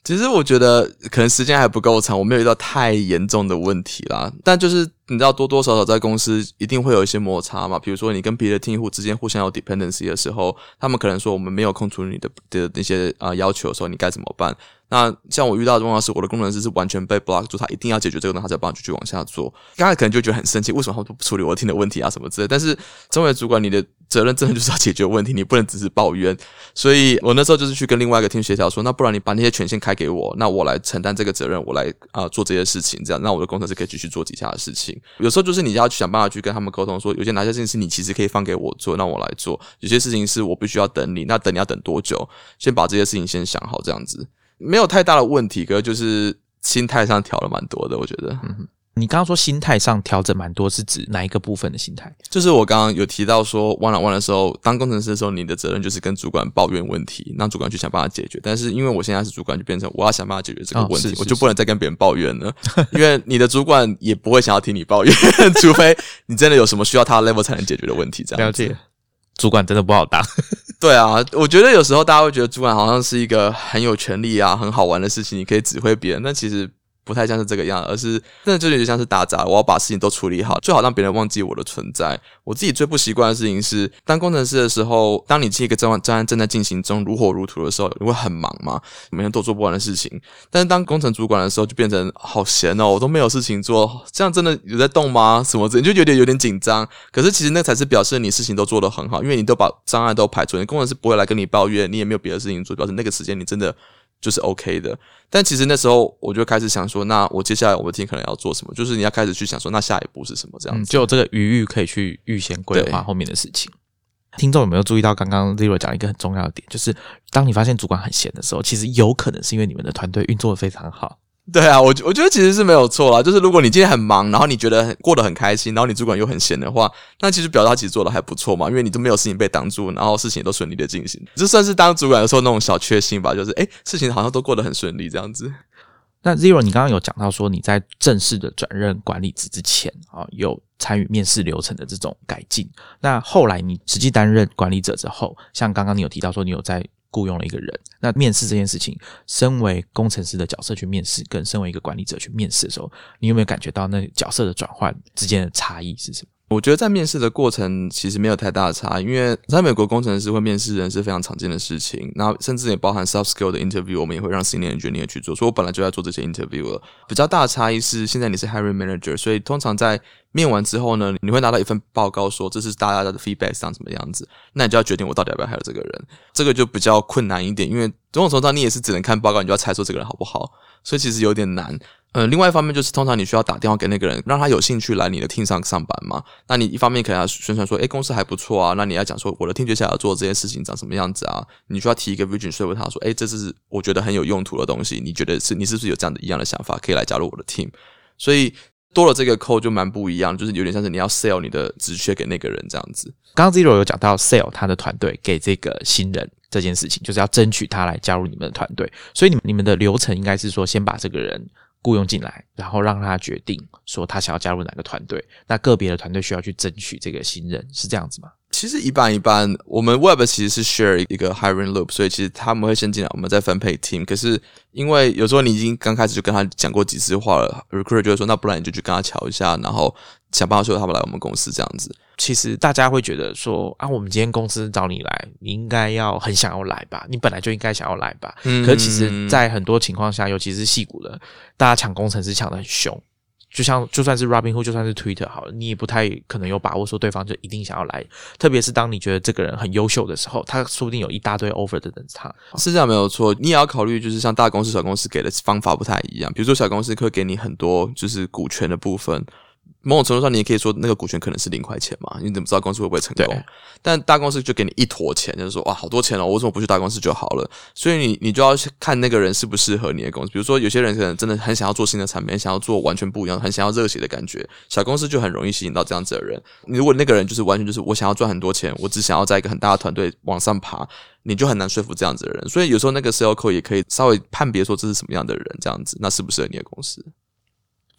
其实我觉得可能时间还不够长，我没有遇到太严重的问题啦。但就是你知道，多多少少在公司一定会有一些摩擦嘛。比如说你跟别的听户之间互相有 dependency 的时候，他们可能说我们没有空处理你的的那些啊要求的时候，你该怎么办？那像我遇到的状况是，我的工程师是完全被 block 住，他一定要解决这个，他才帮继续往下做。刚才可能就觉得很生气，为什么他不处理我听的问题啊什么之类？但是身为主管，你的责任真的就是要解决问题，你不能只是抱怨。所以我那时候就是去跟另外一个听协调说，那不然你把那些权限开给我，那我来承担这个责任，我来啊做这些事情，这样那我的工程师可以继续做底下的事情。有时候就是你要去想办法去跟他们沟通，说有些哪些事情是你其实可以放给我做，让我来做；有些事情是我必须要等你，那等你要等多久？先把这些事情先想好，这样子。没有太大的问题，可就是心态上调了蛮多的，我觉得。你刚刚说心态上调整蛮多，是指哪一个部分的心态？就是我刚刚有提到说，one on one 的时候，当工程师的时候，你的责任就是跟主管抱怨问题，让主管去想办法解决。但是因为我现在是主管，就变成我要想办法解决这个问题，我就不能再跟别人抱怨了，因为你的主管也不会想要听你抱怨，除非你真的有什么需要他 level 才能解决的问题。这样了解，主管真的不好当。对啊，我觉得有时候大家会觉得主管好像是一个很有权利啊、很好玩的事情，你可以指挥别人。但其实。不太像是这个样，而是真的就有点像是打杂。我要把事情都处理好，最好让别人忘记我的存在。我自己最不习惯的事情是，当工程师的时候，当你这个专案专案正在进行中，如火如荼的时候，你会很忙嘛，每天都做不完的事情。但是当工程主管的时候，就变成好闲哦，我都没有事情做，这样真的有在动吗？什么的，你就有点有点紧张。可是其实那才是表示你事情都做得很好，因为你都把障碍都排除，你工程师不会来跟你抱怨，你也没有别的事情做，表示那个时间你真的。就是 OK 的。但其实那时候我就开始想说，那我接下来我们 team 可能要做什么？就是你要开始去想说，那下一步是什么？这样嗯，就有这个余裕可以去预先规划后面的事情。听众有没有注意到刚刚 Zero 讲一个很重要的点，就是当你发现主管很闲的时候，其实有可能是因为你们的团队运作的非常好。对啊，我我觉得其实是没有错啦。就是如果你今天很忙，然后你觉得很过得很开心，然后你主管又很闲的话，那其实表达其实做的还不错嘛，因为你都没有事情被挡住，然后事情都顺利的进行，这算是当主管的时候那种小确幸吧。就是诶，事情好像都过得很顺利这样子。那 Zero，你刚刚有讲到说你在正式的转任管理职之前啊，有参与面试流程的这种改进。那后来你实际担任管理者之后，像刚刚你有提到说你有在雇佣了一个人，那面试这件事情，身为工程师的角色去面试，跟身为一个管理者去面试的时候，你有没有感觉到那角色的转换之间的差异是什么？我觉得在面试的过程其实没有太大的差，因为在美国工程师会面试人是非常常见的事情，然后甚至也包含 soft skill 的 interview，我们也会让 senior engineer 去做，所以我本来就在做这些 interview 了。比较大的差异是，现在你是 hiring manager，所以通常在面完之后呢，你会拿到一份报告，说这是大家的 feedback 长什么样子，那你就要决定我到底要不要 hire 这个人，这个就比较困难一点，因为某种程度上你也是只能看报告，你就要猜出这个人好不好，所以其实有点难。呃，另外一方面就是，通常你需要打电话给那个人，让他有兴趣来你的 team 上上班嘛。那你一方面可能要宣传说，诶，公司还不错啊。那你要讲说，我的 team 接下要做这件事情长什么样子啊？你需要提一个 vision，说服他说，诶，这是我觉得很有用途的东西。你觉得是你是不是有这样的一样的想法，可以来加入我的 team？所以多了这个扣就蛮不一样，就是有点像是你要 sell 你的职缺给那个人这样子。刚刚 Zero 有讲到 sale 他的团队给这个新人这件事情，就是要争取他来加入你们的团队。所以你们你们的流程应该是说，先把这个人雇佣进来，然后让他决定说他想要加入哪个团队。那个别的团队需要去争取这个新人，是这样子吗？其实一般一般，我们 Web 其实是 share 一个 hiring loop，所以其实他们会先进来，我们再分配 team。可是因为有时候你已经刚开始就跟他讲过几次话了，recruiter 就会说，那不然你就去跟他瞧一下，然后想办法说他们来我们公司这样子。其实大家会觉得说啊，我们今天公司找你来，你应该要很想要来吧？你本来就应该想要来吧？嗯可是其实，在很多情况下，尤其是戏骨的，大家抢工程师抢的很凶。就像就算是 Robinhood，就算是 Twitter 好了，你也不太可能有把握说对方就一定想要来。特别是当你觉得这个人很优秀的时候，他说不定有一大堆 offer 等着他。是这样没有错，你也要考虑，就是像大公司、小公司给的方法不太一样。比如说小公司会给你很多就是股权的部分，某种程度上你也可以说那个股权可能是零块钱嘛，你怎么知道公司会不会成功？但大公司就给你一坨钱，就是说哇好多钱哦，我为什么不去大公司就好了？所以你你就要去看那个人适不适合你的公司。比如说有些人可能真的很想要做新的产品，很想要做完全不一样，很想要热血的感觉，小公司就很容易吸引到这样子的人。你如果那个人就是完全就是我想要赚很多钱，我只想要在一个很大的团队往上爬，你就很难说服这样子的人。所以有时候那个 sales call 也可以稍微判别说这是什么样的人，这样子那适不适合你的公司。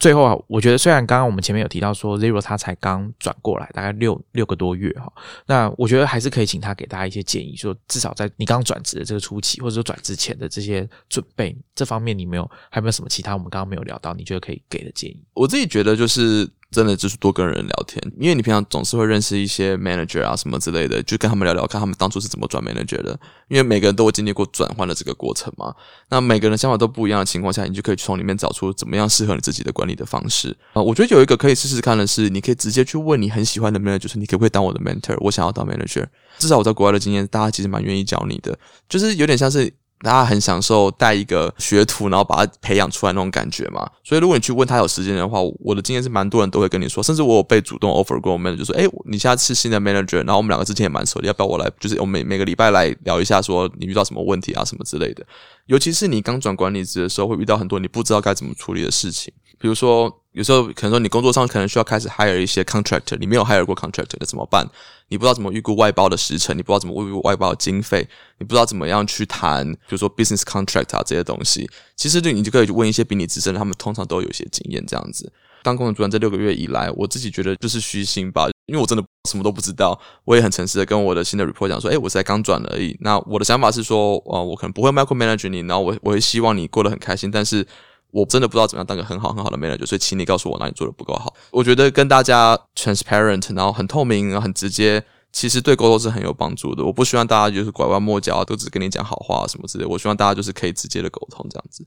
最后啊，我觉得虽然刚刚我们前面有提到说 Zero 他才刚转过来，大概六六个多月哈，那我觉得还是可以请他给大家一些建议，说至少在你刚转职的这个初期，或者说转之前的这些准备这方面，你没有还没有什么其他我们刚刚没有聊到，你觉得可以给的建议？我自己觉得就是真的就是多跟人聊天，因为你平常总是会认识一些 manager 啊什么之类的，就跟他们聊聊，看他们当初是怎么转 manager 的。因为每个人都会经历过转换的这个过程嘛，那每个人想法都不一样的情况下，你就可以从里面找出怎么样适合你自己的管理的方式啊、我觉得有一个可以试试看的是，你可以直接去问你很喜欢的 manager，就是你可不可以当我的 mentor？我想要当 manager。至少我在国外的经验，大家其实蛮愿意教你的，就是有点像是。大家很享受带一个学徒，然后把他培养出来那种感觉嘛。所以如果你去问他有时间的话，我的经验是蛮多人都会跟你说，甚至我有被主动 offer 过我 manager，就说：“哎、你现在是新的 manager，然后我们两个之前也蛮熟的，要不要我来？就是我每每个礼拜来聊一下，说你遇到什么问题啊，什么之类的。尤其是你刚转管理职的时候，会遇到很多你不知道该怎么处理的事情，比如说。有时候可能说你工作上可能需要开始 hire 一些 contractor，你没有 hire 过 contractor 那怎么办？你不知道怎么预估外包的时程，你不知道怎么预估外包的经费，你不知道怎么样去谈，比如说 business contract 啊这些东西。其实对你就可以问一些比你资深的，他们通常都有一些经验这样子。当工程主任这六个月以来，我自己觉得就是虚心吧，因为我真的什么都不知道。我也很诚实的跟我的新的 report 讲说，诶，我才刚转而已。那我的想法是说，呃，我可能不会 micro manage 你，然后我我会希望你过得很开心，但是。我真的不知道怎么样当个很好很好的 manager，所以请你告诉我哪里做的不够好。我觉得跟大家 transparent，然后很透明，然后很直接，其实对沟通是很有帮助的。我不希望大家就是拐弯抹角，都只跟你讲好话什么之类。我希望大家就是可以直接的沟通这样子。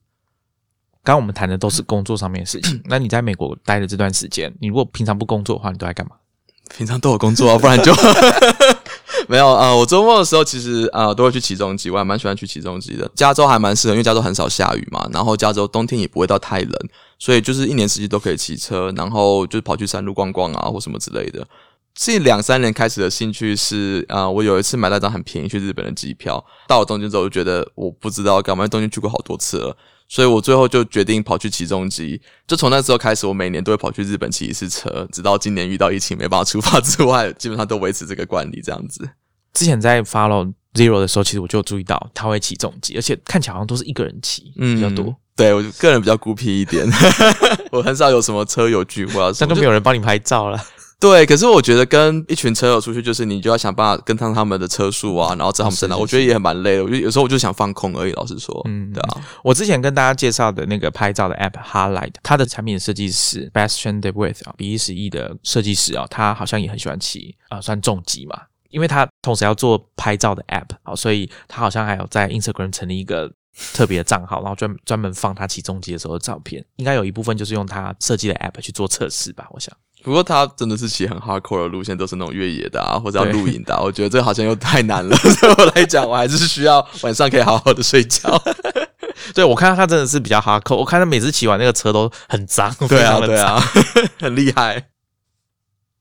刚刚我们谈的都是工作上面的事情，那你在美国待的这段时间，你如果平常不工作的话，你都在干嘛？平常都有工作啊，不然就 没有啊、我周末的时候其实啊、都会去起重机，我还蛮喜欢去起重机的。加州还蛮适合，因为加州很少下雨嘛，然后加州冬天也不会到太冷，所以就是一年四季都可以骑车，然后就是跑去山路逛逛啊，或什么之类的。近两三年开始的兴趣是，啊、我有一次买到一张很便宜去日本的机票，到了东京之后就觉得我不知道要干嘛，东京去过好多次了，所以我最后就决定跑去骑重机。就从那时候开始，我每年都会跑去日本骑一次车，直到今年遇到疫情没办法出发之外，基本上都维持这个惯例这样子。之前在 follow Zero 的时候，其实我就注意到他会骑重机，而且看起来好像都是一个人骑比较多，对我个人比较孤僻一点，我很少有什么车友聚会但都么，没有人帮你拍照了。对，可是我觉得跟一群车友出去，就是你就要想办法跟上他们的车速啊，然后知道他们在哪。是是我觉得也很蛮累的。我就有时候我就想放空而已。老实说，嗯对啊，我之前跟大家介绍的那个拍照的 app Highlight，它的产品设计师 Bastian De With 啊，比利时裔的设计师啊，他好像也很喜欢骑啊、算重机嘛，因为他同时要做拍照的 app 好，所以他好像还有在 Instagram 成立一个特别的账号，然后专专门放他骑重机的时候的照片，应该有一部分就是用他设计的 app 去做测试吧，我想。不过他真的是骑很 hardcore 的路线，都是那种越野的啊，或者要露营的、啊。我觉得这好像又太难了，对我来讲，我还是需要晚上可以好好的睡觉。对我看到他真的是比较 hardcore，我看他每次骑完那个车都很脏，对啊，对啊，很厉害。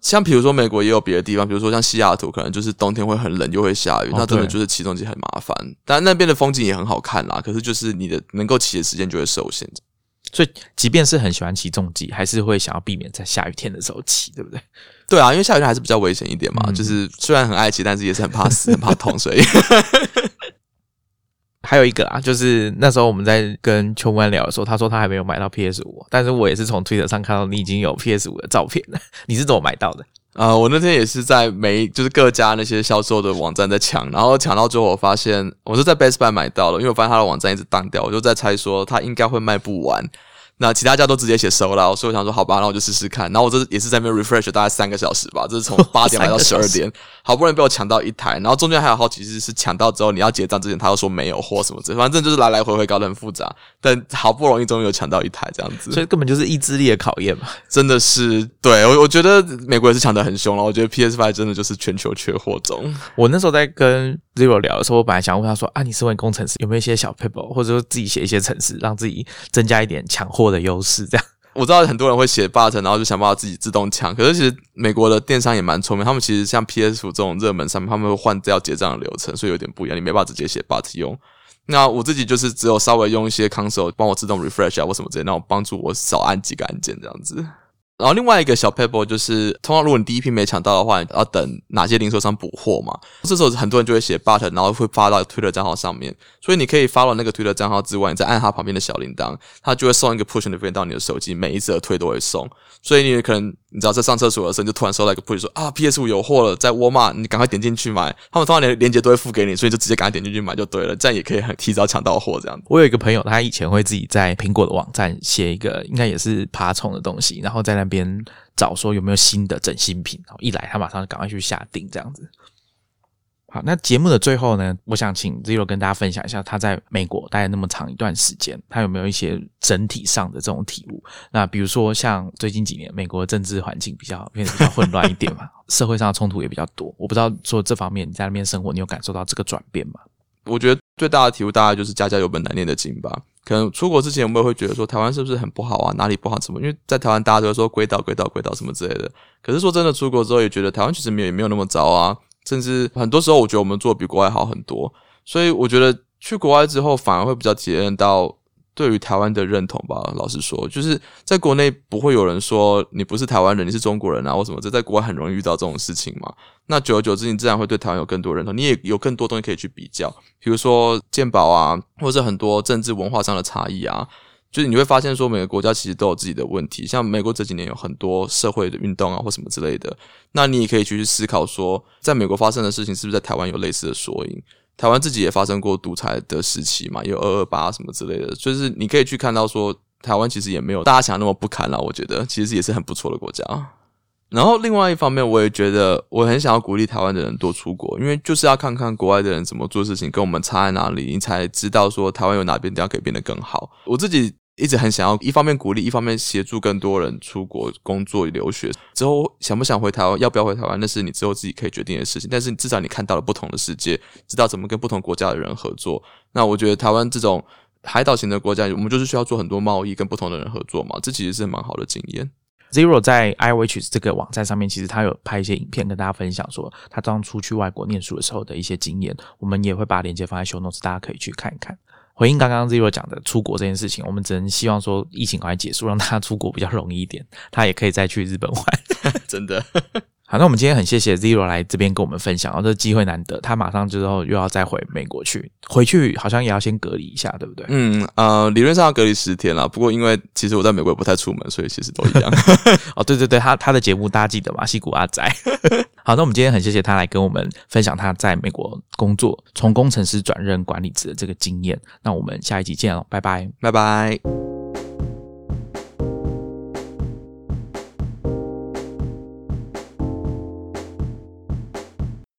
像比如说美国也有别的地方，比如说像西雅图，可能就是冬天会很冷又会下雨，哦那真的就是骑重机很麻烦。但那边的风景也很好看啦，可是就是你的能够骑的时间就会受限。所以，即便是很喜欢骑重机，还是会想要避免在下雨天的时候骑，对不对？对啊，因为下雨天还是比较危险一点嘛，嗯就是虽然很爱骑，但是也是很怕死、很怕痛，所 以还有一个啊，就是那时候我们在跟秋官聊的时候，他说他还没有买到 PS 五，但是我也是从 Twitter 上看到你已经有 PS 五的照片了。你是怎么买到的？啊，我那天也是在每就是各家那些销售的网站在抢，然后抢到最后，我发现我是在 Best Buy 买到了，因为我发现他的网站一直当掉，我就在猜说他应该会卖不完。那其他家都直接写收了，所以我想说好吧，那我就试试看。然后我这也是在那边 refresh 大概三个小时吧，这是从 八点买到十二点，好不容易被我抢到一台，然后中间还有好几次是抢到之后你要结账之前，他又说没有货什么之类，反正就是来来回回搞得很复杂。但好不容易终于有抢到一台这样子，所以根本就是意志力的考验嘛。真的是对我，我觉得美国也是抢得很凶了。我觉得 PS Five 真的就是全球缺货中。我那时候在跟 Zero 聊的时候，我本来想问他说啊，你身为工程师，有没有一些小 paper，或者说自己写一些程式，让自己增加一点抢货的优势？这样 我知道很多人会写 button，然后就想办法自己自动抢。可是其实美国的电商也蛮聪明，他们其实像 PS 这种热门商品，他们会换掉结账的流程，所以有点不一样，你没办法直接写 but 用。那我自己就是只有稍微用一些 console 帮我自动 refresh 啊或什么之类，那我帮助我少按几个按键这样子。然后另外一个小 paper 就是，通常如果你第一批没抢到的话，要等哪些零售商补货嘛？这时候很多人就会写 button，然后会发到 Twitter 账号上面。所以你可以发了那个 Twitter 账号之外，你再按它旁边的小铃铛，它就会送一个 push 的 f e e 到你的手机，每一则推都会送。所以你可能你知道在上厕所的时候，就突然收到一个 push 说啊 PS 五有货了，在沃尔玛，你赶快点进去买。他们通常连链接都会付给你，所以就直接赶快点进去买就对了，这样也可以很提早抢到货这样。我有一个朋友，他以前会自己在苹果的网站写一个，应该也是爬虫的东西，然后在那边找说有没有新的整新品，然后一来他马上赶快去下定这样子。好，那节目的最后呢，我想请 Zero 跟大家分享一下他在美国待了那么长一段时间，他有没有一些整体上的这种体悟？那比如说像最近几年美国的政治环境比较变得比较混乱一点嘛，社会上的冲突也比较多，我不知道说这方面你在那边生活，你有感受到这个转变吗？我觉得最大的体悟大概就是家家有本难念的经吧。可能出国之前我也会觉得说台湾是不是很不好啊，哪里不好什么？因为在台湾大家都会说鬼岛鬼岛鬼岛什么之类的。可是说真的，出国之后也觉得台湾其实没有也没有那么糟啊，甚至很多时候我觉得我们做得比国外好很多。所以我觉得去国外之后反而会比较体验到对于台湾的认同吧。老实说，就是在国内不会有人说你不是台湾人，你是中国人啊或什么，这在国外很容易遇到这种事情嘛。那久而久之，你自然会对台湾有更多认同，你也有更多东西可以去比较，比如说鉴宝啊，或者很多政治文化上的差异啊。就是你会发现说，每个国家其实都有自己的问题，像美国这几年有很多社会的运动啊，或什么之类的。那你也可以去思考说，在美国发生的事情是不是在台湾有类似的缩影？台湾自己也发生过独裁的时期嘛，有二二八什么之类的，就是你可以去看到说，台湾其实也没有大家想那么不堪啦。我觉得其实也是很不错的国家。然后另外一方面，我也觉得我很想要鼓励台湾的人多出国，因为就是要看看国外的人怎么做事情，跟我们差在哪里，你才知道说台湾有哪边地方可以变得更好。我自己一直很想要，一方面鼓励，一方面协助更多人出国工作、留学。之后想不想回台湾，要不要回台湾，那是你之后自己可以决定的事情。但是至少你看到了不同的世界，知道怎么跟不同国家的人合作。那我觉得台湾这种海岛型的国家，我们就是需要做很多贸易，跟不同的人合作嘛。这其实是蛮好的经验。Zero 在 iWatch 这个网站上面，其实他有拍一些影片跟大家分享，说他当初去外国念书的时候的一些经验。我们也会把链接放在 Show Notes，大家可以去看一看。回应刚刚 Zero 讲的出国这件事情，我们只能希望说疫情赶快结束，让他出国比较容易一点，他也可以再去日本玩。真的。好，那我们今天很谢谢 Zero 来这边跟我们分享，然哦，这机会难得，他马上之后又要再回美国去，回去好像也要先隔离一下，对不对？嗯呃，理论上要隔离十天了，不过因为其实我在美国也不太出门，所以其实都一样。哦，对对对，他他的节目大家记得吗？西谷阿仔。好，那我们今天很谢谢他来跟我们分享他在美国工作，从工程师转任管理职的这个经验。那我们下一集见喽，拜拜，拜拜。